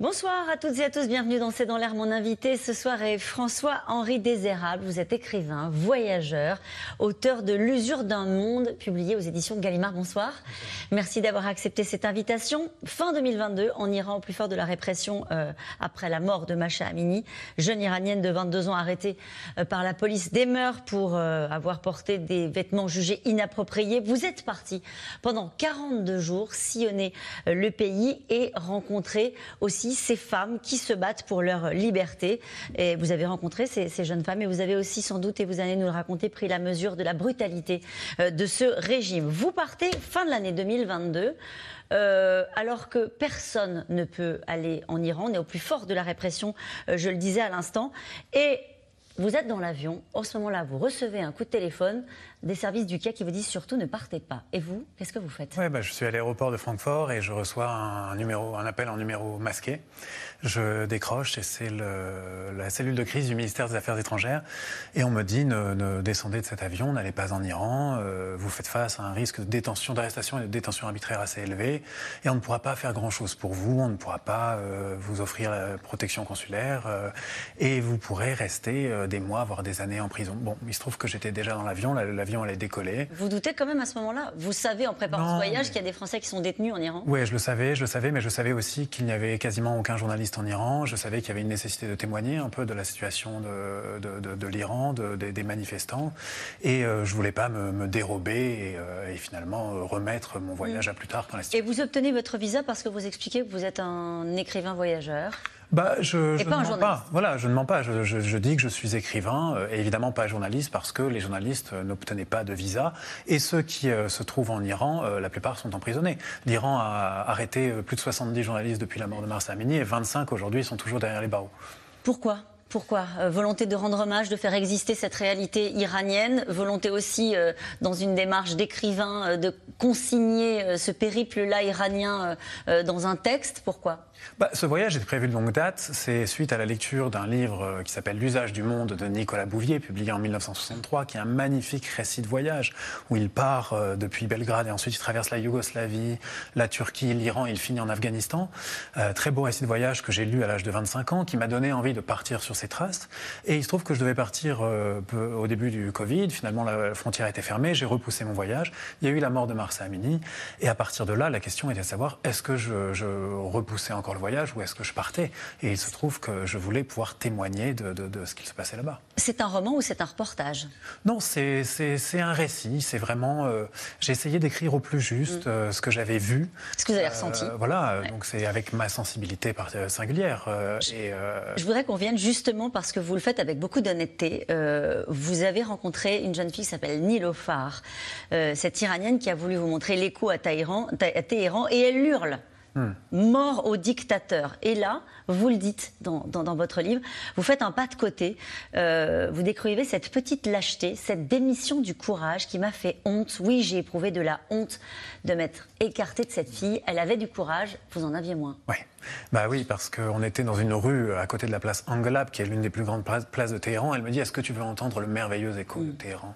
Bonsoir à toutes et à tous, bienvenue dans C'est dans l'air. Mon invité ce soir est François-Henri Désérable. Vous êtes écrivain, voyageur, auteur de L'usure d'un monde, publié aux éditions Gallimard. Bonsoir. Merci d'avoir accepté cette invitation. Fin 2022, en Iran, au plus fort de la répression euh, après la mort de Masha Amini, jeune iranienne de 22 ans arrêtée euh, par la police des mœurs pour euh, avoir porté des vêtements jugés inappropriés. Vous êtes parti pendant 42 jours sillonner le pays et rencontrer aussi ces femmes qui se battent pour leur liberté. Et vous avez rencontré ces, jeunes femmes et vous avez aussi sans doute, et vous allez nous le raconter, pris la mesure de la brutalité euh, de ce régime. Vous partez fin de l'année 2022. Euh, alors que personne ne peut aller en Iran, on est au plus fort de la répression, euh, je le disais à l'instant, et vous êtes dans l'avion, en ce moment-là, vous recevez un coup de téléphone des services du CAC qui vous disent surtout ne partez pas. Et vous, qu'est-ce que vous faites? Ouais, bah, Je suis à l'aéroport de Francfort et je reçois un, appel en numéro masqué. Je décroche et c'est la cellule de crise du ministère des Affaires étrangères. Et on me dit ne, descendez de cet avion, n'allez pas en Iran, euh, vous faites face à un risque de détention, d'arrestation et de détention arbitraire assez élevé. Et on ne pourra pas faire grand-chose pour vous, on ne pourra pas euh, vous offrir la protection consulaire euh, et vous pourrez rester des mois, voire des années en prison. Bon, il se trouve que j'étais déjà dans l'avion, l'avion allait décoller. Vous doutez quand même à ce moment-là? Vous savez en préparant ce voyage qu'il y a des Français qui sont détenus en Iran? Oui, je le savais, je le savais, mais je savais aussi qu'il n'y avait quasiment aucun journaliste en Iran. Je savais qu'il y avait une nécessité de témoigner un peu de la situation de, de, l'Iran, des manifestants. Et euh, je ne voulais pas me, dérober et, euh, finalement euh, remettre mon voyage mm. à plus tard quand la situation... Et vous obtenez votre visa parce que vous expliquez que vous êtes un écrivain voyageur? Bah, je, je ne mens pas. Voilà, je ne mens pas. Je, je, dis que je suis écrivain, euh, et évidemment pas journaliste, parce que les journalistes euh, n'obtenaient pas de visa. Et ceux qui euh, se trouvent en Iran, la plupart sont emprisonnés. L'Iran a arrêté plus de 70 journalistes depuis la mort de Mars Amini, et 25 aujourd'hui sont toujours derrière les barreaux. Pourquoi? Pourquoi? Volonté de rendre hommage, de faire exister cette réalité iranienne, volonté aussi, dans une démarche d'écrivain, de consigner ce périple-là iranien dans un texte? Pourquoi? Bah, ce voyage est prévu de longue date. C'est suite à la lecture d'un livre euh, qui s'appelle L'usage du monde de Nicolas Bouvier, publié en 1963, qui est un magnifique récit de voyage où il part euh, depuis Belgrade et ensuite il traverse la Yougoslavie, la Turquie, l'Iran et il finit en Afghanistan. Euh, très beau récit de voyage que j'ai lu à l'âge de 25 ans, qui m'a donné envie de partir sur ses traces. Et il se trouve que je devais partir au début du Covid. Finalement, la frontière était fermée. J'ai repoussé mon voyage. Il y a eu la mort de Marsa Amini. Et à partir de là, la question était de savoir est-ce que je, je repoussais encore le voyage ou est-ce que je partais? Et il se trouve que je voulais pouvoir témoigner de, ce qu'il se passait là-bas. C'est un roman ou c'est un reportage? Non, c'est un récit. C'est vraiment. Euh, j'ai essayé d'écrire au plus juste mm. euh, ce que j'avais vu. Ce que vous avez ressenti. Euh, voilà, donc c'est avec ma sensibilité singulière. et, je voudrais qu'on vienne justement parce que vous le faites avec beaucoup d'honnêteté. vous avez rencontré une jeune fille qui s'appelle Nilofar, cette iranienne qui a voulu vous montrer l'écho à à Téhéran et elle hurle. Hmm. Mort au dictateur. Et là, vous le dites dans, votre livre, vous faites un pas de côté, euh, vous décrivez cette petite lâcheté, cette démission du courage qui m'a fait honte. Oui, j'ai éprouvé de la honte de m'être écarté de cette fille. Elle avait du courage, vous en aviez moins. Oui, bah oui parce qu'on était dans une rue à côté de la place Angelab, qui est l'une des plus grandes places de Téhéran. Elle me dit, est-ce que tu veux entendre le merveilleux écho de hmm. Téhéran?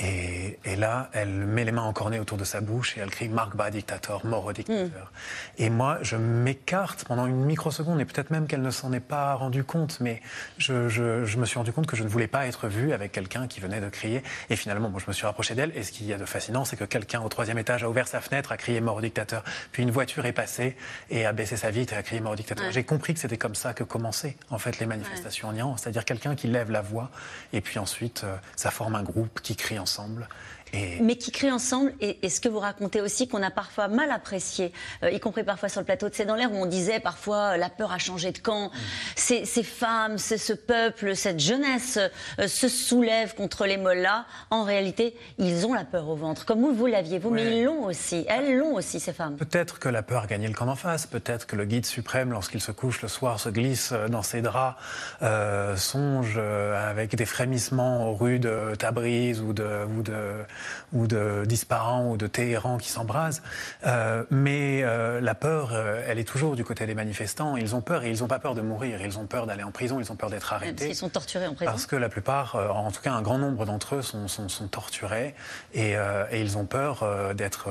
Et, là, elle met les mains encornées autour de sa bouche et elle crie Marc Bas, dictateur, mort au dictateur. Hmm. Et moi, je m'écarte pendant une microseconde, et peut-être même qu'elle ne s'en est pas rendue compte, mais je, je, me suis rendu compte que je ne voulais pas être vu avec quelqu'un qui venait de crier. Et finalement, moi, je me suis rapproché d'elle, et ce qu'il y a de fascinant, c'est que quelqu'un au troisième étage a ouvert sa fenêtre, a crié mort au dictateur, puis une voiture est passée et a baissé sa vitre et a crié mort au dictateur. J'ai compris que c'était comme ça que commençaient, en fait, les manifestations en Iran, c'est-à-dire quelqu'un qui lève la voix, et puis ensuite, euh, ça forme un groupe qui crie en ensemble mais qui crient ensemble, et, ce que vous racontez aussi, qu'on a parfois mal apprécié, euh, y compris parfois sur le plateau de C'est dans l'air, où on disait parfois euh, la peur a changé de camp, mm. ces, femmes, ce peuple, cette jeunesse euh, se soulèvent contre les mollahs. En réalité, ils ont la peur au ventre, comme vous, vous l'aviez, vous, mais ils l'ont aussi, elles l'ont aussi, ces femmes. Peut-être que la peur a gagné le camp d'en face, peut-être que le guide suprême, lorsqu'il se couche le soir, se glisse dans ses draps, songe avec des frémissements aux rues de Tabriz ou de, ou de ou de d'Ispahan ou de Téhéran qui s'embrasent. mais la peur, elle est toujours du côté des manifestants. Ils ont peur et ils n'ont pas peur de mourir. Ils ont peur d'aller en prison. Ils ont peur d'être arrêtés. Parce qu'ils sont torturés en prison. Parce que la plupart, en tout cas un grand nombre d'entre eux, sont, sont, sont torturés et, et, ils ont peur d'être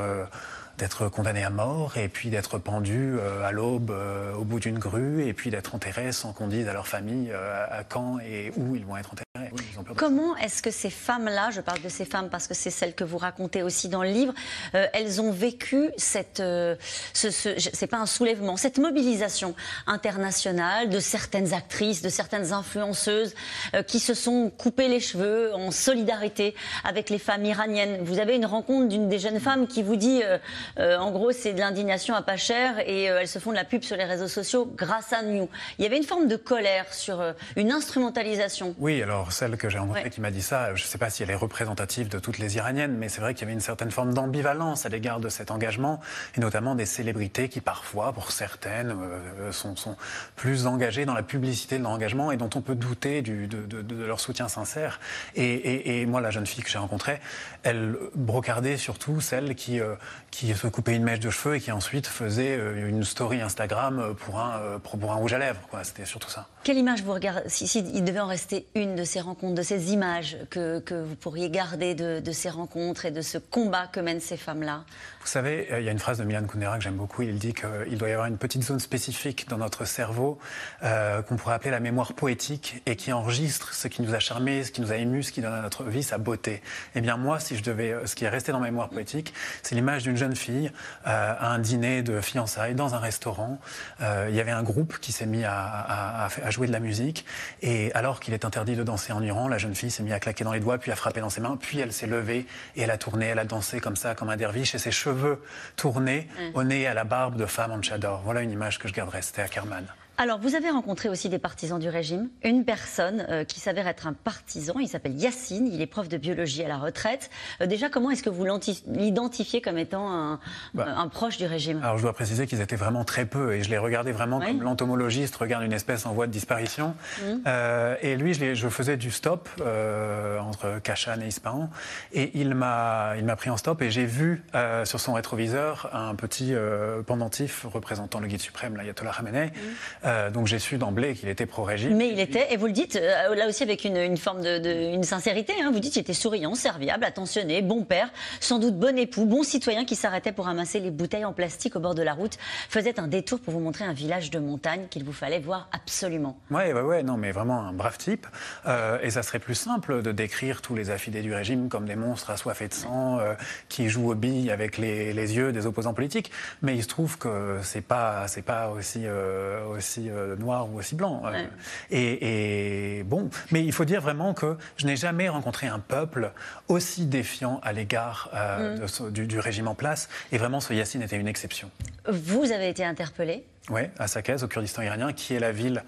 d'être condamné à mort et puis d'être pendu euh, à l'aube euh, au bout d'une grue et puis d'être enterré sans qu'on dise à leur famille euh, à quand et où ils vont être enterrés. Comment est-ce que ces femmes-là, je parle de ces femmes parce que c'est celles que vous racontez aussi dans le livre, elles ont vécu cette, ce, c'est pas un soulèvement, cette mobilisation internationale de certaines actrices, de certaines influenceuses qui se sont coupées les cheveux en solidarité avec les femmes iraniennes. Vous avez une rencontre d'une des jeunes femmes qui vous dit euh, en gros, c'est de l'indignation à pas cher et euh, elles se font de la pub sur les réseaux sociaux grâce à nous. Il y avait une forme de colère sur euh, une instrumentalisation. Oui, alors celle que j'ai rencontrée qui m'a dit ça, je ne sais pas si elle est représentative de toutes les Iraniennes, mais c'est vrai qu'il y avait une certaine forme d'ambivalence à l'égard de cet engagement, et notamment des célébrités qui parfois, pour certaines, sont, plus engagées dans la publicité de leur engagement et dont on peut douter de, leur soutien sincère. Et, moi, la jeune fille que j'ai rencontrée, elle brocardait surtout celle qui, qui se coupait une mèche de cheveux et qui ensuite faisait euh, une story Instagram euh, pour un, euh, pour un rouge à lèvres. C'était surtout ça. Quelle image vous regardez si, si, il devait en rester une de ces rencontres, de ces images que, vous pourriez garder de, ces rencontres et de ce combat que mènent ces femmes-là Vous savez, il y a une phrase de Milan Kundera que j'aime beaucoup. Il dit qu'il doit y avoir une petite zone spécifique dans notre cerveau qu'on pourrait appeler la mémoire poétique et qui enregistre ce qui nous a charmé, ce qui nous a ému, ce qui donne à notre vie sa beauté. Eh bien moi, si je devais, ce qui est resté dans ma mémoire poétique, c'est l'image d'une jeune fille euh, à un dîner de fiançailles dans un restaurant. Euh, il y avait un groupe qui s'est mis à, jouer de la musique. Et alors qu'il est interdit de danser en Iran, la jeune fille s'est mise à claquer dans les doigts, puis à frapper dans ses mains. Puis elle s'est levée et elle a tourné, elle a dansé comme ça, comme un derviche, et ses cheveux tournés mm. au nez et à la barbe de femme en chador. Voilà une image que je garderai. C'était à Kerman. Alors, vous avez rencontré aussi des partisans du régime. Une personne euh, qui s'avère être un partisan, il s'appelle Yacine, il est prof de biologie à la retraite. Euh, déjà, comment est-ce que vous l'identifiez comme étant un, bah. un, proche du régime? Alors, je dois préciser qu'ils étaient vraiment très peu et je les regardais vraiment comme l'entomologiste regarde une espèce en voie de disparition. Mmh. Euh, et lui, je, je, faisais du stop entre Kachan et Ispahan et il m'a pris en stop et j'ai vu sur son rétroviseur un petit pendentif représentant le guide suprême, l'ayatollah Khamenei. Mmh. Euh, donc j'ai su d'emblée qu'il était pro-régime. Mais il était, et vous le dites, euh, là aussi avec une, forme de, une sincérité, hein, vous dites qu'il était souriant, serviable, attentionné, bon père, sans doute bon époux, bon citoyen qui s'arrêtait pour ramasser les bouteilles en plastique au bord de la route, faisait un détour pour vous montrer un village de montagne qu'il vous fallait voir absolument. Oui, ouais, ouais, non, mais vraiment un brave type. Euh, et ça serait plus simple de décrire tous les affidés du régime comme des monstres assoiffés de sang, qui jouent aux billes avec les, yeux des opposants politiques. Mais il se trouve que c'est pas, c'est pas aussi, aussi euh, noir ou aussi blanc. Euh. Et, bon, mais il faut dire vraiment que je n'ai jamais rencontré un peuple aussi défiant à l'égard euh, mm. du, régime en place. Et vraiment, ce Yassine était une exception. Vous avez été interpellé? Oui, à Sakez, au Kurdistan iranien, qui est la ville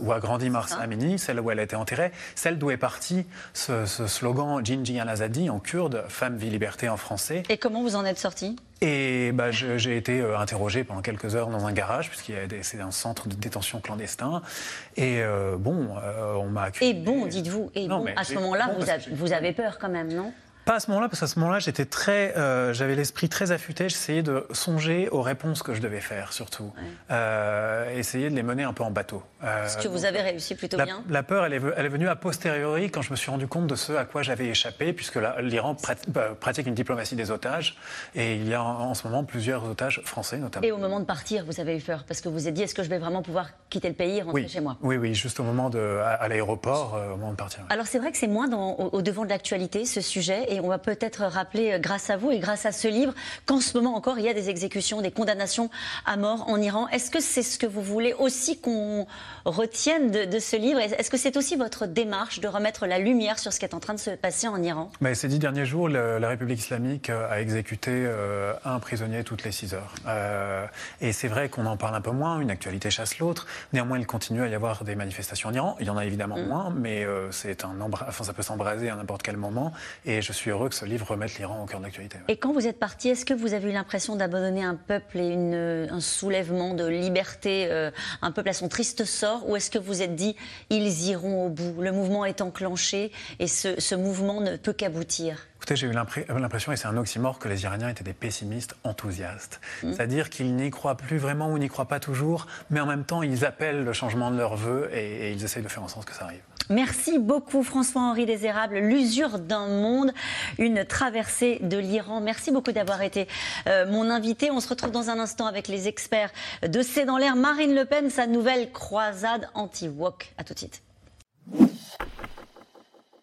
où a grandi Mars Amini, celle où elle a été enterrée, celle d'où est parti ce, slogan Jinji al-Azadi en kurde, femme, vie, liberté en français. Et comment vous en êtes sorti? Et bah, j'ai été euh, interrogé pendant quelques heures dans un garage, puisqu'il c'est un centre de détention clandestin. Et euh, bon, euh, on m'a accusé. Et bon, dites-vous. Et bon, à ce moment-là, vous, vous avez peur quand même, non? Pas à ce moment-là, parce qu'à ce moment-là, j'étais très, euh, j'avais l'esprit très affûté. J'essayais de songer aux réponses que je devais faire, surtout. Euh, essayer de les mener un peu en bateau. Euh, ce que vous avez réussi plutôt bien. La peur, elle est, elle est, venue a posteriori quand je me suis rendu compte de ce à quoi j'avais échappé, puisque l'Iran bah, pratique une diplomatie des otages, et il y a en, ce moment plusieurs otages français, notamment. Et au moment de partir, vous avez eu peur, parce que vous vous êtes dit, est-ce que je vais vraiment pouvoir quitter le pays et rentrer chez moi? Oui, oui, juste au moment de, à, l'aéroport, au moment de partir. Alors c'est vrai que c'est moins dans, au, au devant de l'actualité ce sujet, et on va peut-être rappeler, euh, grâce à vous et grâce à ce livre, qu'en ce moment encore, il y a des exécutions, des condamnations à mort en Iran. Est-ce que c'est ce que vous voulez aussi qu'on retienne de, ce livre? Est-ce que c'est aussi votre démarche de remettre la lumière sur ce qui est en train de se passer en Iran? Mais Ces dix derniers jours, la République islamique euh, a exécuté euh, un prisonnier toutes les six heures. et c'est vrai qu'on en parle un peu moins, une actualité chasse l'autre. Néanmoins, il continue à y avoir des manifestations en Iran. Il y en a évidemment mm. moins, mais c'est un enfin, ça peut s'embraser à n'importe quel moment. Et je suis heureux que ce livre remette l'Iran au cœur d'actualité. Et quand vous êtes parti, est-ce que vous avez eu l'impression d'abandonner un peuple et une, un soulèvement de liberté, euh, un peuple à son triste sort, ou est-ce que vous êtes dit ils iront au bout, le mouvement est enclenché et ce, ce mouvement ne peut qu'aboutir? Écoutez, j'ai eu l'impression, et c'est un oxymore, que les Iraniens étaient des pessimistes enthousiastes. Mmh. C'est-à-dire qu'ils n'y croient plus vraiment ou n'y croient pas toujours, mais en même temps, ils appellent le changement de leurs voeux et, et ils essayent de faire en sorte que ça arrive. Merci beaucoup François-Henri Désérable. L'usure d'un monde, une traversée de l'Iran. Merci beaucoup d'avoir été euh, mon invité. On se retrouve dans un instant avec les experts de C'est dans l'air. Marine Le Pen, sa nouvelle croisade anti-wok. À tout de suite.